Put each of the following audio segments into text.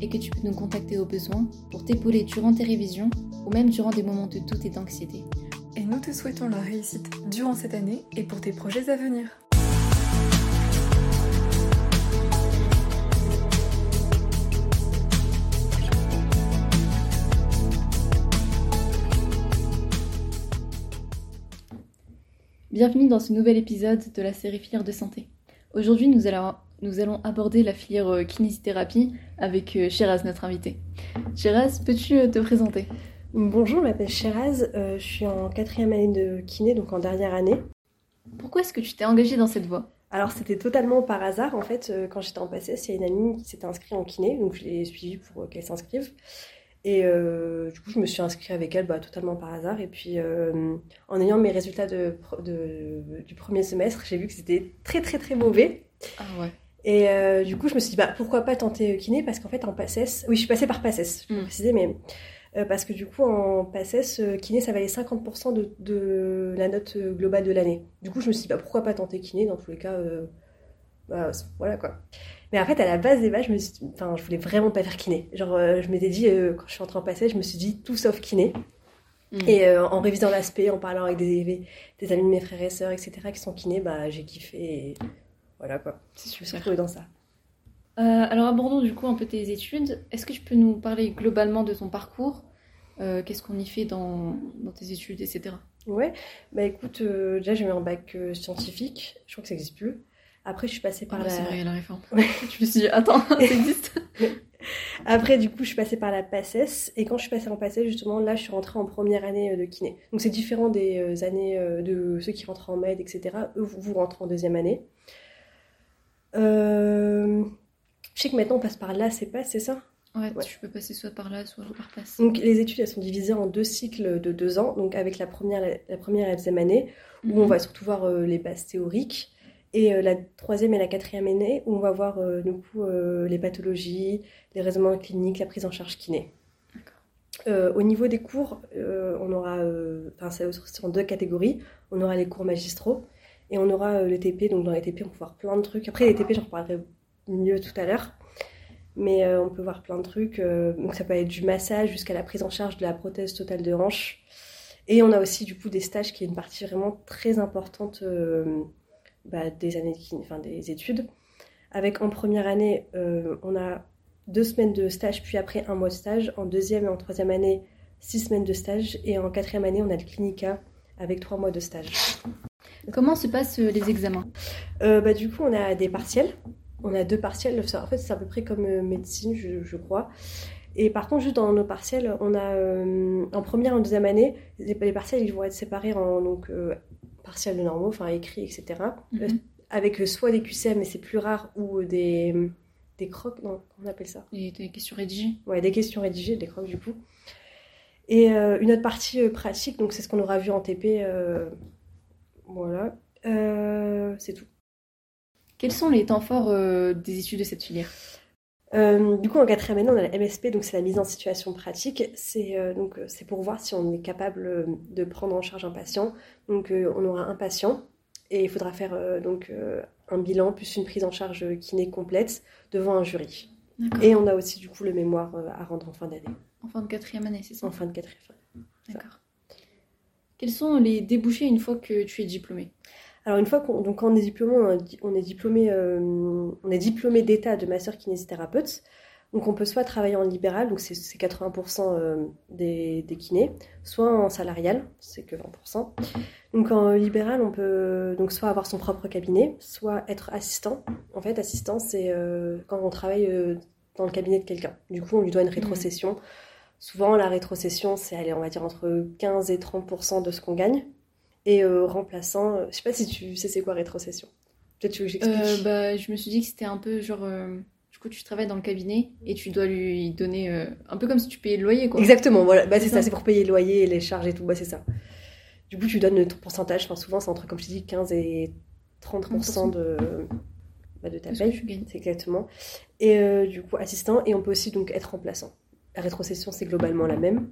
et que tu peux nous contacter au besoin pour t'épauler durant tes révisions ou même durant des moments de doute et d'anxiété. Et nous te souhaitons la réussite durant cette année et pour tes projets à venir. Bienvenue dans ce nouvel épisode de la série Filière de santé. Aujourd'hui, nous allons, nous allons aborder la filière euh, kinésithérapie avec euh, Shiraz, notre invité. Shiraz, peux-tu euh, te présenter? Bonjour, je m'appelle Shiraz, euh, je suis en quatrième année de kiné, donc en dernière année. Pourquoi est-ce que tu t'es engagée dans cette voie? Alors c'était totalement par hasard, en fait, euh, quand j'étais en PACES, il y a une amie qui s'était inscrite en kiné, donc je l'ai suivie pour euh, qu'elle s'inscrive. Et euh, du coup, je me suis inscrite avec elle bah, totalement par hasard. Et puis, en ayant mes résultats de, de- du premier semestre, j'ai vu que c'était très très très mauvais. Ah ouais. Et euh, du coup, je me suis dit, bah, pourquoi pas tenter euh, kiné? Parce qu'en fait, en PACES, oui, je suis passée par PACES, je peux Mm. préciser, mais euh, parce que du coup, en PACES, kiné, ça valait 50% de, de la note globale de l'année. Du coup, je me suis dit, bah, pourquoi pas tenter kiné? Dans tous les cas, euh, bah, voilà quoi. Mais en fait, à la base des bases, je me suis, enfin, je voulais vraiment pas faire kiné. Genre, je m'étais dit, quand je suis entrée en PACES, je me suis dit tout sauf kiné. Mm. Et en révisant l'aspect, en parlant avec des, des amis de mes frères et sœurs, etc., qui sont kinés, bah, j'ai kiffé. Et voilà quoi. C'est Je me suis super. dans ça. Euh, alors abordons du coup un peu tes études. Est-ce que tu peux nous parler globalement de ton parcours? Euh, Qu'est-ce qu'on y fait dans, dans tes études, etc. Ouais, bah écoute, euh, déjà j'ai eu un bac scientifique, je crois que ça n'existe plus. Après, je suis passée par Ah, la. C'est vrai, la réforme. Je me suis dit, attends, ça existe Après, du coup, je suis passée par la PACES, et quand je suis passée en PACES, justement, là, je suis rentrée en première année de kiné. Donc c'est différent des années de ceux qui rentrent en med, etc. Eux, vous, vous rentrez en deuxième année. Euh, Je sais que maintenant on passe par là, c'est pas, c'est ça? Ouais, Ouais. tu peux passer soit par là, soit par passe. Donc les études, elles sont divisées en deux cycles de deux ans. Donc avec la première, la, la première et la deuxième année, où Mhm. on va surtout voir euh, les bases théoriques. Et euh, la troisième et la quatrième année, où on va voir euh, du coup, les pathologies, les raisonnements cliniques, la prise en charge kiné. Au niveau des cours, on aura, enfin c'est en deux catégories. On aura les cours magistraux et on aura euh, les TP. Donc dans les TP, on peut voir plein de trucs. Après les TP, j'en reparlerai mieux tout à l'heure. Mais euh, on peut voir plein de trucs. euh, donc ça peut être du massage jusqu'à la prise en charge de la prothèse totale de hanche. Et on a aussi du coup des stages qui est une partie vraiment très importante bah, des années, enfin des études. Avec en première année, on a deux semaines de stage, puis après un mois de stage. En deuxième et en troisième année, six semaines de stage. Et en quatrième année, on a le clinica avec trois mois de stage. Comment se passent euh, les examens? Euh, bah, du coup, on a des partiels. On a deux partiels. En fait, c'est à peu près comme euh, médecine, je, je crois. Et par contre, juste dans nos partiels, on a euh, en première et en deuxième année, les, les partiels ils vont être séparés en donc, euh, partiels normaux, enfin écrits, etc. Euh, Mhm. avec soit des QCM, mais c'est plus rare, ou des, des crocs, non, comment on appelle ça? Et tes questions rédigées Ouais, des questions rédigées, des crocs du coup. Et euh, une autre partie euh, pratique, donc c'est ce qu'on aura vu en TP. euh, voilà. Euh, c'est tout. Quels sont les temps forts euh, des études de cette filière? Euh, du coup, en quatrième année, on a la MSP, donc c'est la mise en situation pratique. C'est euh, donc c'est pour voir si on est capable de prendre en charge un patient. Donc, euh, on aura un patient et il faudra faire donc un bilan plus une prise en charge kiné complète devant un jury. Et on a aussi du coup le mémoire à rendre en fin d'année, En fin de quatrième année, c'est ça? En fin de quatrième. D'accord. Quels sont les débouchés une fois que tu es diplômé? Alors une fois qu'on donc quand on est diplômé, on est diplômé, euh, on est diplômé d'état de masseur kinésithérapeute. Donc on peut soit travailler en libéral, donc c'est c'est 80% euh, des, des kinés, soit en salarial, c'est que 20%. Donc en libéral, on peut donc soit avoir son propre cabinet, soit être assistant. En fait, assistant, c'est euh, quand on travaille euh, dans le cabinet de quelqu'un. Du coup, on lui doit une rétrocession. Souvent, la rétrocession, c'est aller, on va dire, entre 15 et 30% de ce qu'on gagne. Et euh, remplaçant, euh, je sais pas si tu sais c'est quoi rétrocession. Peut-être tu veux que j'explique. Euh, bah, Je me suis dit que c'était un peu genre. euh, du coup, tu travailles dans le cabinet et tu dois lui donner un peu comme si tu payais le loyer, quoi. Exactement, voilà. Bah, c'est ça, c'est pour payer le loyer et les charges et tout. Bah, c'est ça. Du coup, tu donnes ton pourcentage. Enfin, souvent, c'est entre, comme je dis, 15 et 30% de, bah, de ta paye. C'est exactement. Et euh, du coup, assistant. Et on peut aussi donc être remplaçant. La rétrocession, c'est globalement la même.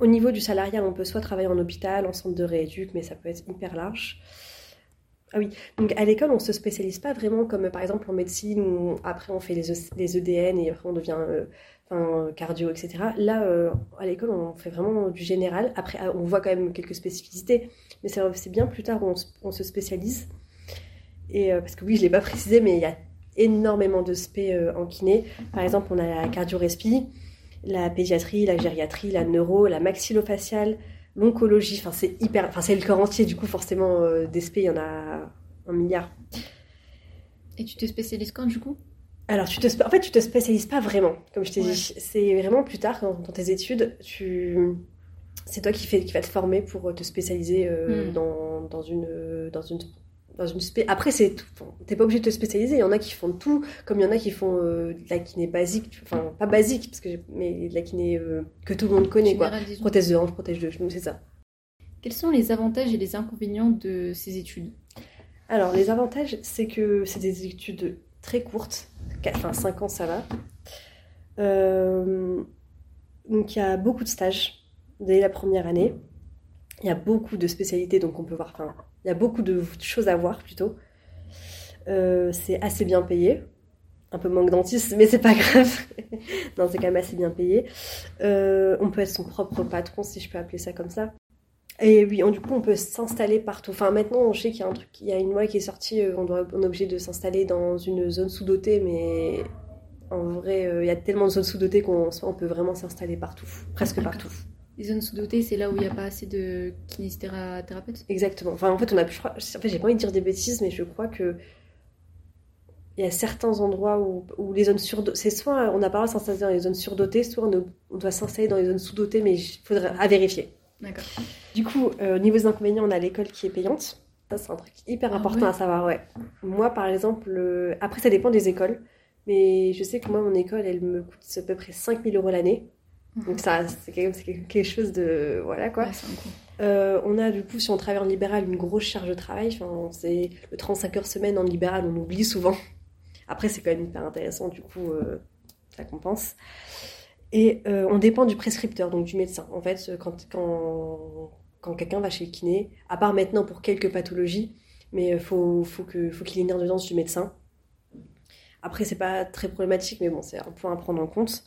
Au niveau du salarial, on peut soit travailler en hôpital, en centre de rééduc, mais ça peut être hyper large. Ah oui, donc à l'école, on se spécialise pas vraiment comme par exemple en médecine où après on fait les, E- EDN et après on devient euh, cardio, etc. Là, euh, à l'école, on fait vraiment du général. Après, ah, on voit quand même quelques spécificités, mais c'est bien plus tard où on, se- spécialise. Et euh, parce que oui, je l'ai pas précisé, mais il y a énormément de spé en kiné. Par exemple, on a la cardio-respi, la pédiatrie, la gériatrie, la neuro, la maxillofaciale, l'oncologie. Enfin, c'est hyper. Enfin, c'est le corps entier. Du coup, forcément, euh, des spé, il y en a un milliard. Et tu te spécialises quand, du coup? Alors, tu te, en fait, tu te spécialises pas vraiment, comme je t'ai Ouais. dit. C'est vraiment plus tard, quand- dans tes études, tu... c'est toi qui, fais, qui va te former pour te spécialiser euh, Mm. dans, dans, une, dans, une, dans une spé. Après, c'est T'es pas obligé de te spécialiser. Il y en a qui font tout, comme il y en a qui font euh, de la kiné basique. Enfin, pas basique, parce que mais de la kiné euh, que tout le monde connaît, quoi. Général. Prothèse de hanche, prothèse de genou, c'est ça. Quels sont les avantages et les inconvénients de ces études? Alors, les avantages, c'est que c'est des études très courtes. Enfin, 5 ans, ça va. Euh, donc, il y a beaucoup de stages dès la première année. Il y a beaucoup de spécialités, donc on peut voir. Enfin, il y a beaucoup de choses à voir plutôt. Euh, c'est assez bien payé. Un peu manque dentiste, mais c'est pas grave. non, c'est quand même assez bien payé. Euh, on peut être son propre patron, si je peux appeler ça comme ça. Et oui, on- du coup, on peut s'installer partout. Enfin, maintenant, on sait qu'il y a un truc, il y a une loi qui est sortie, euh, on, doit, on est obligé de s'installer dans une zone sous-dotée, mais en vrai, euh, il y a tellement de zones sous-dotées qu'on on peut vraiment s'installer partout, presque partout. Les zones sous-dotées, c'est là où il n'y a pas assez de kinésithérapeutes Exactement. Enfin, en fait, on a, je crois, en fait, j'ai pas envie de dire des bêtises, mais je crois que il y a certains endroits où, où les zones surdotées, c'est soit on n'a pas le droit de s'installer dans les zones surdotées, soit on, on doit s'installer dans les zones sous-dotées, mais il faudrait à vérifier. D'accord. Du coup, euh, au niveau des inconvénients, on a l'école qui est payante. Ça, c'est un truc hyper Ah important ouais à savoir, ouais. Moi, par exemple, euh, après, ça dépend des écoles. Mais je sais que moi, mon école, elle me coûte à peu près 5000 euros l'année. Donc, ça, c'est quand même c'est quelque chose de. Voilà, quoi. Ouais. Euh, on a, du coup, si on travaille en libéral, une grosse charge de travail. Enfin, c'est le 35 heures semaine en libéral, on oublie souvent. Après, c'est quand même hyper intéressant, du coup, euh, ça compense. Et euh, on dépend du prescripteur, donc du médecin. En fait, quand, quand, quand quelqu'un va chez le kiné, à part maintenant pour quelques pathologies, mais il faut, faut que- faut qu'il ait une ordonnance du médecin. Après, c'est pas très problématique, mais bon, c'est un point à prendre en compte.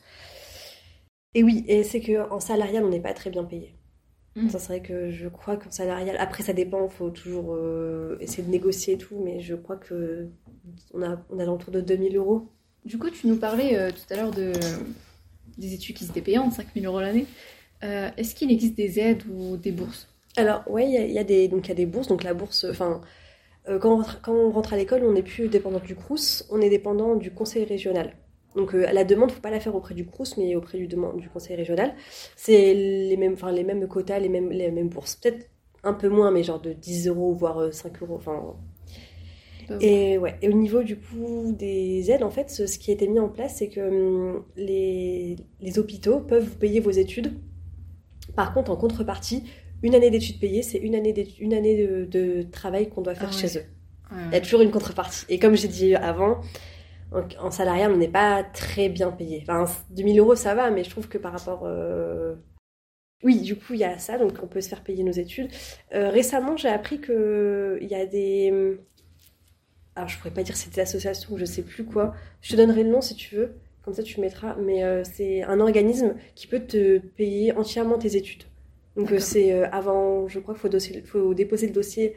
Et oui, et c'est qu'en salarial, on n'est pas très bien payé. Mm. C'est vrai que je crois qu'en salarial, après, ça dépend, il faut toujours euh, essayer de négocier et tout, mais je crois que on a, on a l'entour de 2000 euros. Du coup, tu nous parlais euh, tout à l'heure de, des études qui étaient payantes, 5000 euros l'année. Euh, Est-ce qu'il existe des aides ou des bourses? Alors, ouais, il y y a des, donc il y a des bourses. Donc la bourse, enfin, quand, quand on rentre à l'école, on n'est plus dépendant du CRUS, on est dépendant du conseil régional. Donc euh, la demande, faut pas la faire auprès du CRUS, mais auprès du, demande- du conseil régional. C'est les mêmes, enfin, les mêmes quotas, les mêmes, les mêmes bourses. Peut-être un peu moins, mais genre de 10 euros, voire euh, 5 euros. Enfin, et ouais, et au niveau du coup des aides, en fait, ce, ce qui a été mis en place, c'est que hum, les, les hôpitaux peuvent vous payer vos études. Par contre, en contrepartie, une année d'études payées, c'est une année, une année de, de travail qu'on doit faire Ah ouais. chez eux. Ouais, Il y a toujours une contrepartie. Et comme j'ai dit avant, en, en salarial, on n'est pas très bien payé. Enfin, 2000 euros, ça va, mais je trouve que par rapport. euh, Oui, du coup, il y a ça, donc on peut se faire payer nos études. Euh, récemment, j'ai appris qu'il y a des. Alors, je pourrais pas dire c'est des associations ou je sais plus quoi. Je te donnerai le nom si tu veux, comme ça tu mettras. Mais euh, c'est un organisme qui peut te payer entièrement tes études. Donc, euh, c'est euh, avant, je crois qu'il faut, faut déposer le dossier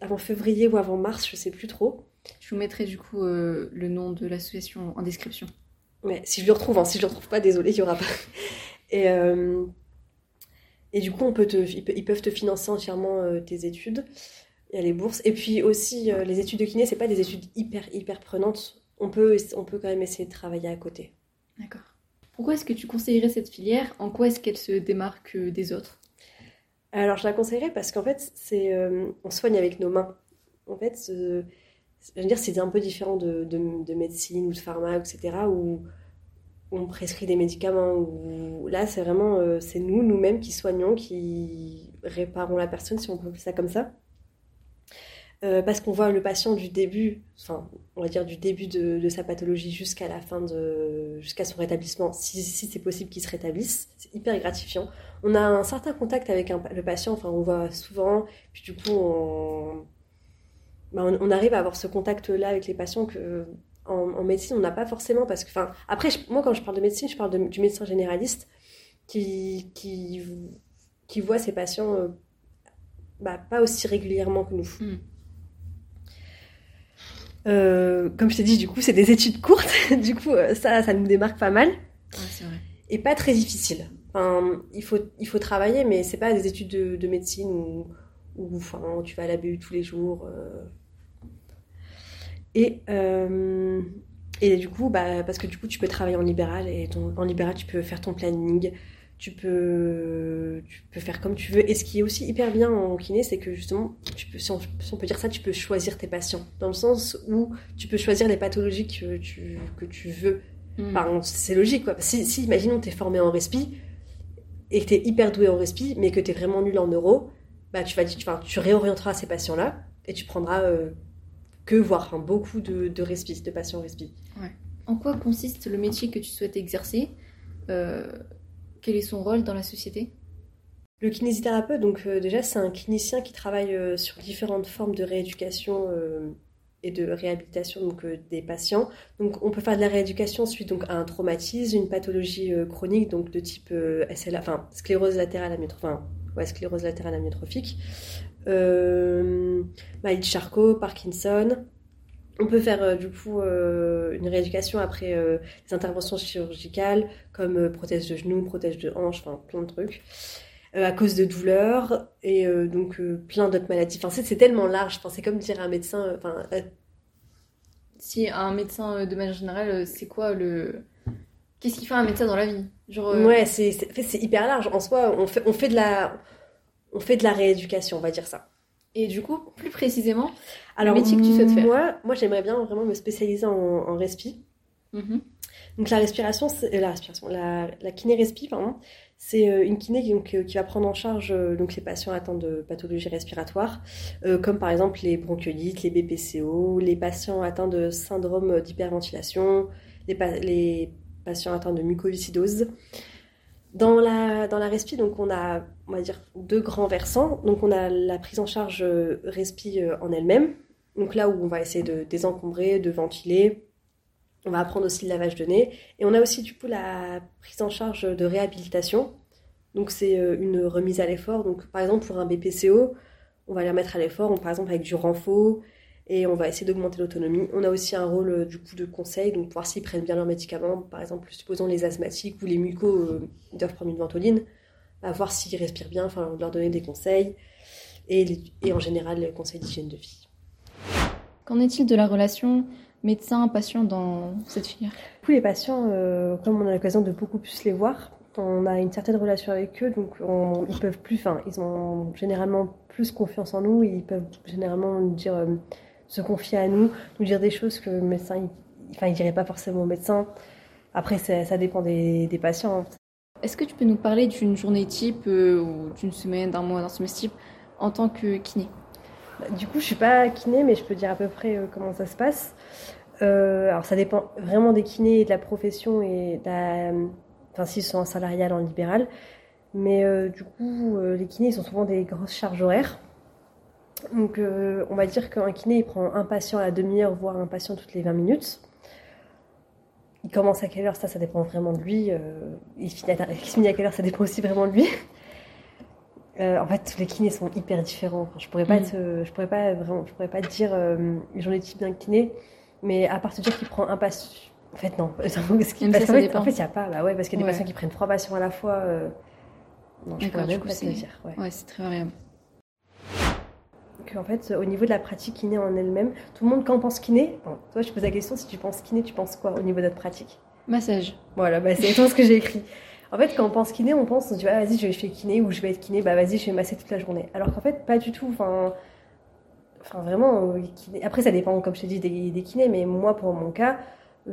avant février ou avant mars, je sais plus trop. Je vous mettrai du coup euh, le nom de l'association en description. Mais si je le retrouve, hein, si je le retrouve pas, désolé, il y aura pas. Et, euh, et du coup, on peut te, ils pe- ils peuvent te financer entièrement euh, tes études. Il y a les bourses. Et puis aussi, les études de kiné, c'est pas des études hyper, hyper prenantes. On peut, on peut quand même essayer de travailler à côté. D'accord. Pourquoi est-ce que tu conseillerais cette filière? En quoi est-ce qu'elle se démarque des autres? Alors, je la conseillerais parce qu'en fait, c'est, on soigne avec nos mains. En fait, je veux dire, c'est un peu différent de, de, médecine ou de pharma, etc., où on prescrit des médicaments. Où là, c'est vraiment, euh, c'est nous, nous-mêmes, qui soignons, qui réparons la personne, si on peut appeler ça comme ça. Euh, parce qu'on voit le patient du début, enfin, on va dire du début de, sa pathologie jusqu'à la fin de, jusqu'à son rétablissement, si, c'est possible qu'il se rétablisse, c'est hyper gratifiant. On a un certain contact avec le patient, enfin, on voit souvent, puis du coup, on, bah, on, arrive à avoir ce contact-là avec les patients que en, médecine on n'a pas forcément, parce que, enfin, après, moi quand je parle de médecine, je parle du médecin généraliste qui, qui, qui voit ses patients euh, bah, pas aussi régulièrement que nous. Hmm. Euh, comme je t'ai dit, du coup, c'est des études courtes. du coup, euh, ça, ça nous démarque pas mal. vrai. Et pas très difficile. Enfin, il faut, il faut travailler, mais c'est pas des études de, médecine où, où enfin, tu vas à la BU tous les jours. Euh. Et, et du coup, bah, parce que du coup, tu peux travailler en libéral et en libéral, tu peux faire ton planning tu peux, tu peux faire comme tu veux. Et ce qui est aussi hyper bien en kiné, c'est que justement, tu peux, si, on, peut dire ça, tu peux choisir tes patients. Dans le sens où tu peux choisir les pathologies que tu, que tu veux. Hmm. c'est logique, quoi. Si, si imaginons, tu es formé en respi et que tu es hyper doué en respi, mais que tu es vraiment nul en neuro, bah, tu, vas, tu, tu réorienteras ces patients-là et tu prendras euh, que, voire beaucoup de, de respi, de patients respi. Ouais. En quoi consiste le métier que tu souhaites exercer? Euh, quel est son rôle dans la société? Le kinésithérapeute, donc euh, déjà, c'est un clinicien qui travaille euh, sur différentes formes de rééducation euh, et de réhabilitation donc, des patients. Donc, on peut faire de la rééducation suite donc, à un traumatisme, une pathologie chronique donc, de type SLA, enfin, sclérose latérale amyotrophique, enfin, ouais, sclérose latérale amyotrophique, maladie Charcot, Parkinson, on peut faire euh, du coup euh, une rééducation après euh, des interventions chirurgicales comme prothèse de genou, prothèse de hanche, enfin plein de trucs. à cause de douleurs et donc plein d'autres maladies. Enfin, c'est tellement large. Enfin, c'est comme dire à un médecin. Enfin, si un médecin de manière générale, c'est quoi le Qu'est-ce qu'il fait un médecin dans la vie? Genre, Ouais, c'est hyper large. En soi, on fait, on fait de la on fait de la rééducation, on va dire ça. Et du coup, plus précisément, alors, le métier que tu souhaites faire Moi, moi j'aimerais bien vraiment me spécialiser en, en respi. Mhm. Donc la respiration, euh, la respiration, la, la kiné respi, pardon, c'est euh, une kiné donc, euh, qui va prendre en charge donc les patients atteints de pathologies respiratoires, comme par exemple les bronchiolites, les BPCO, les patients atteints de syndrome d'hyperventilation, les, les patients atteints de mucoviscidose. Dans la, dans la respi, donc on a, on va dire, deux grands versants. Donc on a la prise en charge respi en elle-même, donc là où on va essayer de désencombrer, de ventiler. On va apprendre aussi le lavage de nez. Et on a aussi du coup la prise en charge de réhabilitation. Donc c'est euh, une remise à l'effort. Donc par exemple pour un BPCO, on va les remettre à l'effort, par exemple avec du renfort, et on va essayer d'augmenter l'autonomie. On a aussi un rôle euh, du coup de conseil, donc voir s'ils prennent bien leurs médicaments. Par exemple, supposons les asthmatiques ou les mucos euh, doivent prendre une ventoline, à voir s'ils respirent bien, enfin leur donner des conseils. Et, et en général, les conseils d'hygiène de vie. Qu'en est-il de la relation médecin-patient dans cette filière? Les patients, euh, comme on a l'occasion de beaucoup plus les voir, on a une certaine relation avec eux, donc ils peuvent plus, enfin, ils ont généralement plus confiance en nous, ils peuvent généralement nous dire, euh, se confier à nous, nous dire des choses que le médecin, il, enfin, il dirait pas forcément au médecin. Après, ça, dépend des, patients. Hein. Est-ce que tu peux nous parler d'une journée type euh, ou d'une semaine, d'un mois, d'un semestre type en tant que kiné? Bah, du coup, je suis pas kiné, mais je peux dire à peu près euh, comment ça se passe. Euh, alors, ça dépend vraiment des kinés et de la profession et de enfin, s'ils sont en salarial, en libéral. Mais du coup, les kinés, ils ont souvent des grosses charges horaires. Donc, on va dire qu'un kiné, il prend un patient à la demi-heure, voire un patient toutes les 20 minutes. Il commence à quelle heure, ça, ça dépend vraiment de lui. il finit à quelle heure, ça dépend aussi vraiment de lui. Euh, en fait, les kinés sont hyper différents. je pourrais pas, mm. je pourrais pas vraiment, je pourrais pas te dire euh, j'en ai type bien kiné, mais à part te dire qu'il prend un patient, en fait non. parce qu'en fait, il n'y a pas, bah ouais, parce qu'il y a des patients qui prennent trois patients à la fois. Euh... Non, je pourrais même pas te dire. Ouais, c'est très variable. En fait, au niveau de la pratique kiné en elle-même, tout le monde quand on pense kiné, bon, toi je pose la question si tu penses kiné, tu penses quoi au niveau de notre pratique? Massage. Voilà, bah, c'est tout ce que j'ai écrit. En fait, quand on pense kiné, on pense, on dit, ah, vas-y, je vais faire kiné ou je vais être kiné, bah vas-y, je vais masser toute la journée. Alors qu'en fait, pas du tout. Enfin, enfin vraiment, après ça dépend, comme je t'ai dit, des, des, kinés, mais moi pour mon cas,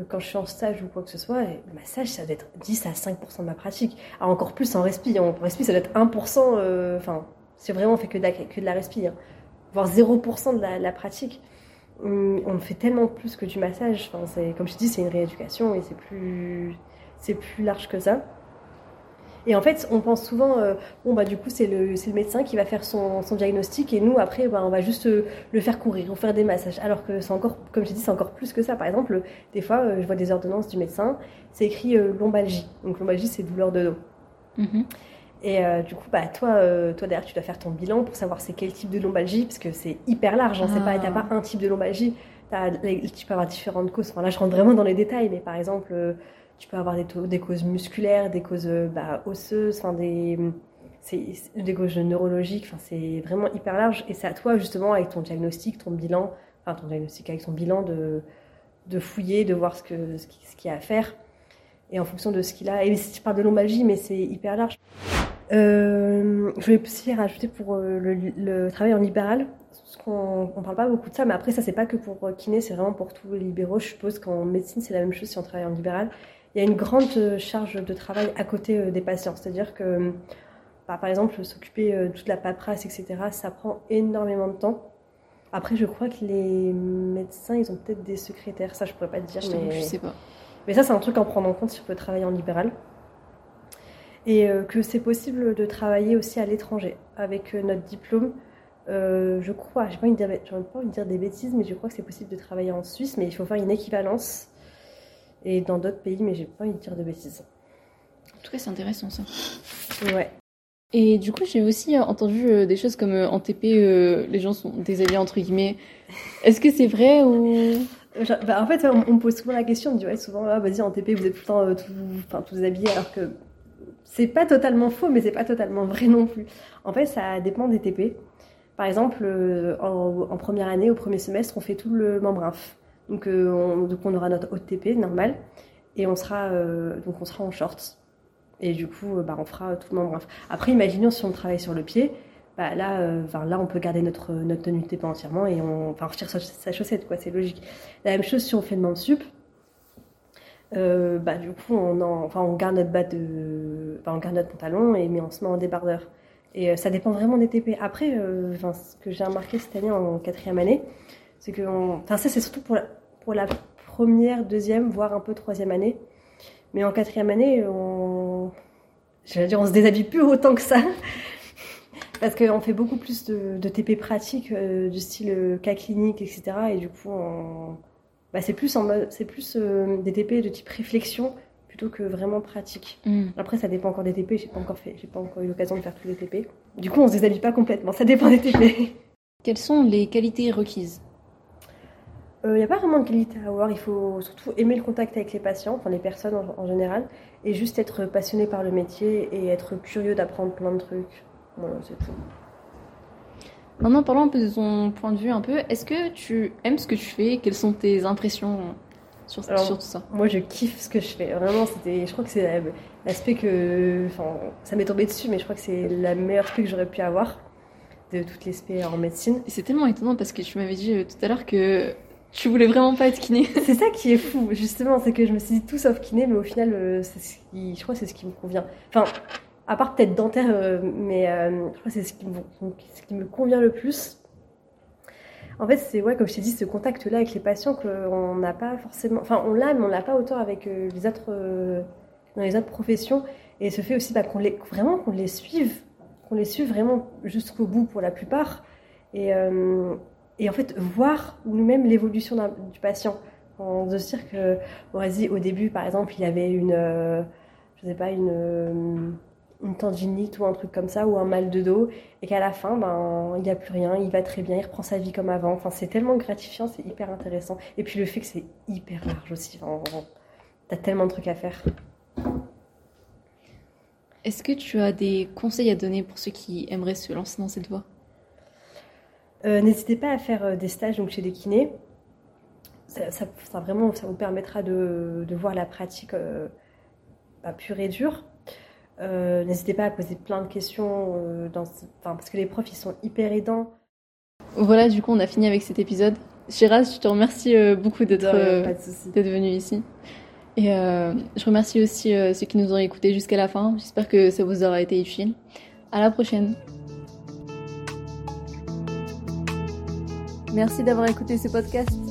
quand je suis en stage ou quoi que ce soit, le massage ça doit être 10 à 5% de ma pratique. Alors encore plus en respi, en respi ça doit être 1%, enfin, c'est vraiment fait que de la, que de la respi, hein. Voire 0% de la, pratique. Hum, on fait tellement plus que du massage. Enfin, c'est, comme je dis, c'est une rééducation et c'est plus, c'est plus large que ça. Et en fait, on pense souvent, euh, bon bah du coup c'est le, c'est le médecin qui va faire son, son diagnostic et nous après bah, on va juste euh, le faire courir ou faire des massages. Alors que c'est encore, comme je dis, c'est encore plus que ça. Par exemple, des fois euh, je vois des ordonnances du médecin, c'est écrit lombalgie. Donc lombalgie c'est douleur de dos. Mm-hmm. Et euh, du coup, bah, toi, euh, toi derrière, tu dois faire ton bilan pour savoir c'est quel type de lombalgie, parce que c'est hyper large. Hein, c'est pas, t'as pas un type de lombalgie. tu peux avoir différentes causes. Enfin, là, je rentre vraiment dans les détails, mais par exemple, euh, tu peux avoir des, des causes musculaires, des causes bah, osseuses, enfin des, des causes neurologiques. Enfin, c'est vraiment hyper large. Et c'est à toi justement, avec ton diagnostic, ton bilan, enfin ton diagnostic avec ton bilan, de, de fouiller, de voir ce qu'il y a à faire. Et en fonction de ce qu'il a. Et si tu parles de lombalgie, mais c'est hyper large. Euh, je voulais aussi rajouter pour euh, le, travail en libéral, parce qu'on ne parle pas beaucoup de ça, mais après ça c'est pas que pour euh, kiné, c'est vraiment pour tous les libéraux. Je suppose qu'en médecine c'est la même chose si on travaille en libéral. Il y a une grande charge de travail à côté des patients, c'est-à-dire que bah, par exemple s'occuper de toute la paperasse, etc., ça prend énormément de temps. Après je crois que les médecins ils ont peut-être des secrétaires, ça je pourrais pas te dire, je mais... sais pas. Mais ça c'est un truc à prendre en compte si on veut travailler en libéral et euh, que c'est possible de travailler aussi à l'étranger avec euh, notre diplôme. Euh, je crois, j'ai pas envie de dire, pas envie de dire des bêtises, mais je crois que c'est possible de travailler en Suisse, mais il faut faire une équivalence et dans d'autres pays, mais j'ai pas envie de dire de bêtises. En tout cas, c'est intéressant ça. Ouais. Et du coup, j'ai aussi entendu des choses comme en TP, les gens sont déshabillés entre guillemets. Est-ce que c'est vrai ou? Bah, En fait, on, me pose souvent la question, on me dit ouais, souvent, ah, vas-y, en TP, vous êtes tout le temps tout, enfin, tous habillés, alors que c'est pas totalement faux, mais c'est pas totalement vrai non plus. En fait, ça dépend des TP. Par exemple, euh, en, première année, au premier semestre, on fait tout le membre inf. Donc, euh, on, donc on aura notre haute TP normal et on sera euh, donc on sera en shorts. Et du coup, bah, on fera tout le membre inf. Après, imaginons si on travaille sur le pied, bah, là, là, on peut garder notre notre tenue TP entièrement et on, enfin, retire sa, sa chaussette, quoi. C'est logique. La même chose si on fait le membre sup euh, bah, du coup, on, enfin, on garde notre bas de, on garde notre pantalon et mais on se met en débardeur. Et euh, ça dépend vraiment des TP. Après, euh, ce que j'ai remarqué cette année en quatrième année, c'est que, enfin, ça c'est surtout pour la, pour la première, deuxième, voire un peu troisième année. Mais en quatrième année, on, dire, on se déshabille plus autant que ça. Parce qu'on fait beaucoup plus de, de TP pratiques, du style cas clinique, etc. Et du coup, on, bah, c'est plus, en c'est plus euh, des TP de type réflexion plutôt que vraiment pratique. Mm. Après, ça dépend encore des TP. J'ai pas encore fait, j'ai pas encore eu l'occasion de faire tous les TP. Du coup, on se déshabille pas complètement. Ça dépend des TP. Quelles sont les qualités requises? Il euh, n'y a pas vraiment de qualité à avoir. Il faut surtout aimer le contact avec les patients, enfin les personnes en, général, et juste être passionné par le métier et être curieux d'apprendre plein de trucs. Voilà, c'est tout. Maintenant, parlons un peu de ton point de vue un peu. Est-ce que tu aimes ce que tu fais? Quelles sont tes impressions sur, tout ça? Moi, je kiffe ce que je fais. Vraiment, c'était, je crois que c'est l'aspect que. Enfin, ça m'est tombé dessus, mais je crois que c'est la meilleure aspect que j'aurais pu avoir de toutes les spé en médecine. C'est tellement étonnant parce que tu m'avais dit euh, tout à l'heure que tu voulais vraiment pas être kiné. c'est ça qui est fou, justement, c'est que je me suis dit tout sauf kiné, mais au final, euh, c'est ce qui, je crois que c'est ce qui me convient. Enfin, à part peut-être dentaire, euh, mais euh, je crois que c'est ce, qui me convient le plus. En fait, c'est ouais, comme je t'ai dit, ce contact-là avec les patients qu'on n'a pas forcément. Enfin, on l'a, mais on l'a pas autant avec euh, les autres dans les autres professions. Et ce fait aussi bah, qu'on les vraiment qu'on les suive, qu'on les suive vraiment jusqu'au bout pour la plupart. Et, et en fait, voir nous-mêmes l'évolution du patient. On se dire que, bon, vas-y, au début, par exemple, il y avait une, je sais pas, une une tendinite ou un truc comme ça, ou un mal de dos, et qu'à la fin, ben, il n'y a plus rien, il va très bien, il reprend sa vie comme avant. Enfin, c'est tellement gratifiant, c'est hyper intéressant. Et puis le fait que c'est hyper large aussi. Enfin, T'as tellement de trucs à faire. Est-ce que tu as des conseils à donner pour ceux qui aimeraient se lancer dans cette voie? Euh, N'hésitez pas à faire euh, des stages donc, chez des kinés. Ça, vraiment, ça vous permettra de, voir la pratique euh, bah, pure et dure. Euh, n'hésitez pas à poser plein de questions, euh, dans, parce que les profs, ils sont hyper aidants. Voilà, du coup, on a fini avec cet épisode. Shiraz, je te remercie euh, beaucoup d'être euh, venu ici. Et euh, je remercie aussi euh, ceux qui nous ont écoutés jusqu'à la fin. J'espère que ça vous aura été utile. À la prochaine. Merci d'avoir écouté ce podcast.